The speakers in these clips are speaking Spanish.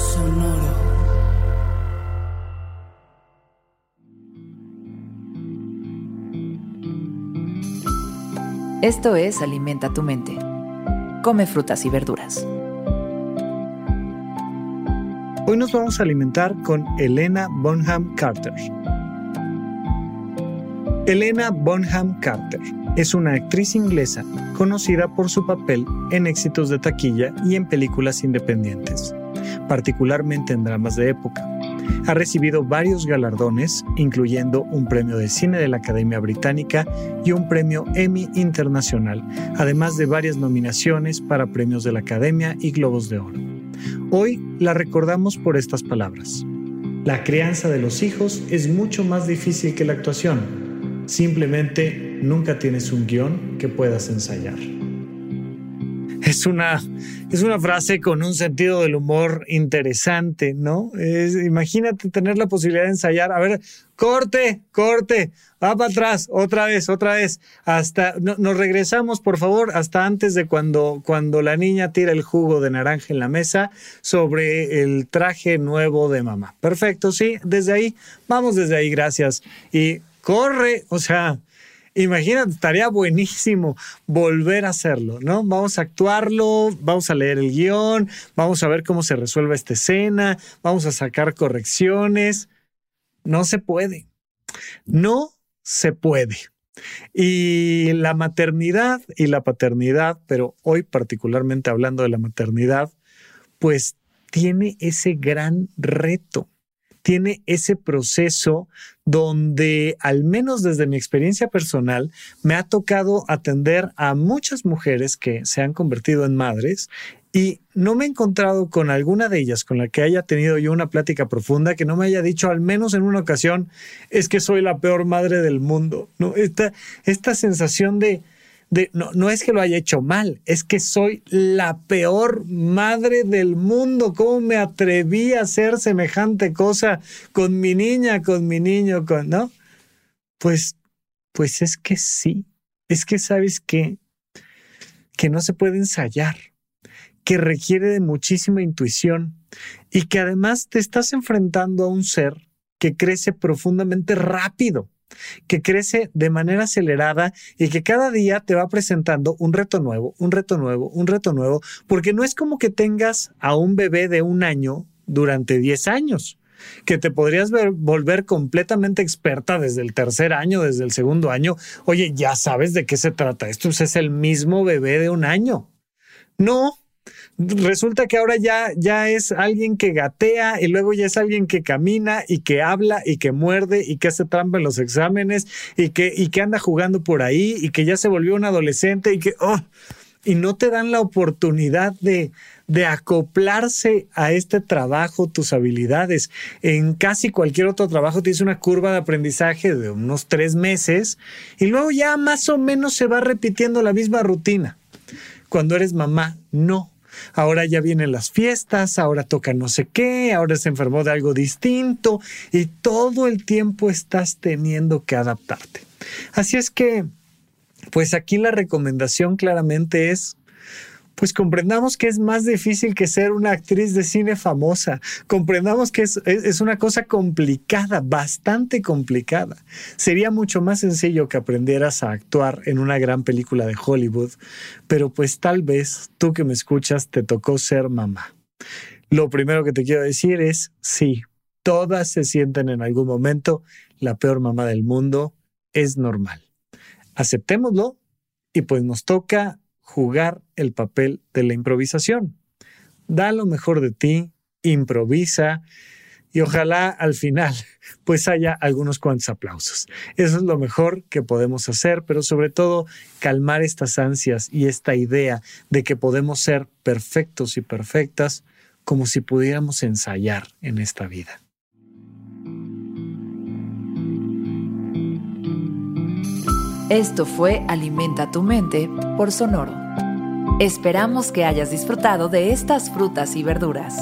Sonoro. Esto es Alimenta tu mente. Come frutas y verduras. Hoy nos vamos a alimentar con Elena Bonham Carter. Elena Bonham Carter es una actriz inglesa conocida por su papel en éxitos de taquilla y en películas independientes particularmente en dramas de época. Ha recibido varios galardones, incluyendo un premio de cine de la Academia Británica y un premio Emmy Internacional, además de varias nominaciones para premios de la Academia y Globos de Oro. Hoy la recordamos por estas palabras. La crianza de los hijos es mucho más difícil que la actuación. Simplemente nunca tienes un guion que puedas ensayar es una, es una frase con un sentido del humor interesante, ¿no? imagínate tener la posibilidad de ensayar, a ver, corte, corte, va para atrás, otra vez, otra vez, hasta, nos regresamos, por favor, hasta antes de cuando, cuando la niña tira el jugo de naranja en la mesa sobre el traje nuevo de mamá. Perfecto, sí, desde ahí, vamos desde ahí, gracias. Y corre, o sea, Imagínate, estaría buenísimo volver a hacerlo, ¿no? Vamos a actuarlo, vamos a leer el guion, vamos a ver cómo se resuelve esta escena, vamos a sacar correcciones. No se puede. No se puede. Y la maternidad y la paternidad, pero hoy particularmente hablando de la maternidad, pues tiene ese gran reto tiene ese proceso donde, al menos desde mi experiencia personal, me ha tocado atender a muchas mujeres que se han convertido en madres y no me he encontrado con alguna de ellas con la que haya tenido yo una plática profunda que no me haya dicho al menos en una ocasión es que soy la peor madre del mundo. ¿no? Esta, esta sensación de, no, es que lo haya hecho mal, es que soy la peor madre del mundo. ¿Cómo me atreví a hacer semejante cosa con mi niña, con mi niño, con, ¿no? Pues, pues es que sí. Es que sabes que, que no se puede ensayar, que requiere de muchísima intuición y que además te estás enfrentando a un ser que crece profundamente rápido que crece de manera acelerada y que cada día te va presentando un reto nuevo, un reto nuevo, un reto nuevo, porque no es como que tengas a un bebé de un año durante 10 años que te podrías volver completamente experta desde el tercer año, desde el segundo año. Oye, ya sabes de qué se trata. Esto es el mismo bebé de un año. No, resulta que ahora ya, ya es alguien que gatea y luego ya es alguien que camina y que habla y que muerde y que hace trampa en los exámenes y que, y que anda jugando por ahí y que ya se volvió un adolescente y que, oh, y no te dan la oportunidad de, de acoplarse a este trabajo, tus habilidades. En casi cualquier otro trabajo tienes una curva de aprendizaje de unos tres meses y luego ya más o menos se va repitiendo la misma rutina. Cuando eres mamá, no ahora ya vienen las fiestas, ahora toca no sé qué, ahora se enfermó de algo distinto y todo el tiempo estás teniendo que adaptarte. Así es que, pues aquí la recomendación claramente es pues comprendamos que es más difícil que ser una actriz de cine famosa. Comprendamos que es, una cosa complicada, bastante complicada. Sería mucho más sencillo que aprendieras a actuar en una gran película de Hollywood, pero pues tal vez tú que me escuchas te tocó ser mamá. Lo primero que te quiero decir es, sí, todas se sienten en algún momento la peor mamá del mundo, es normal. Aceptémoslo y pues nos toca jugar el papel de la improvisación. Da lo mejor de ti, improvisa y ojalá al final pues haya algunos cuantos aplausos. Eso es lo mejor que podemos hacer, pero sobre todo calmar estas ansias y esta idea de que podemos ser perfectos y perfectas como si pudiéramos ensayar en esta vida. Esto fue Alimenta tu mente por Sonoro. Esperamos que hayas disfrutado de estas frutas y verduras.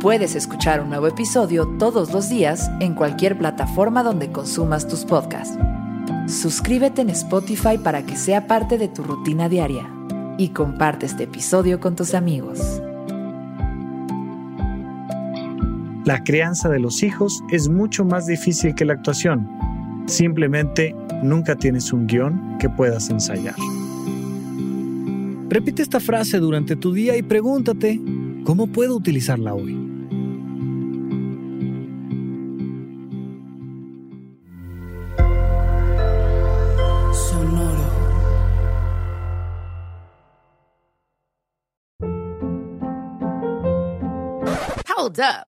Puedes escuchar un nuevo episodio todos los días en cualquier plataforma donde consumas tus podcasts. Suscríbete en Spotify para que sea parte de tu rutina diaria y comparte este episodio con tus amigos. La crianza de los hijos es mucho más difícil que la actuación. Simplemente nunca tienes un guion que puedas ensayar. Repite esta frase durante tu día y pregúntate, ¿cómo puedo utilizarla hoy? Hold up.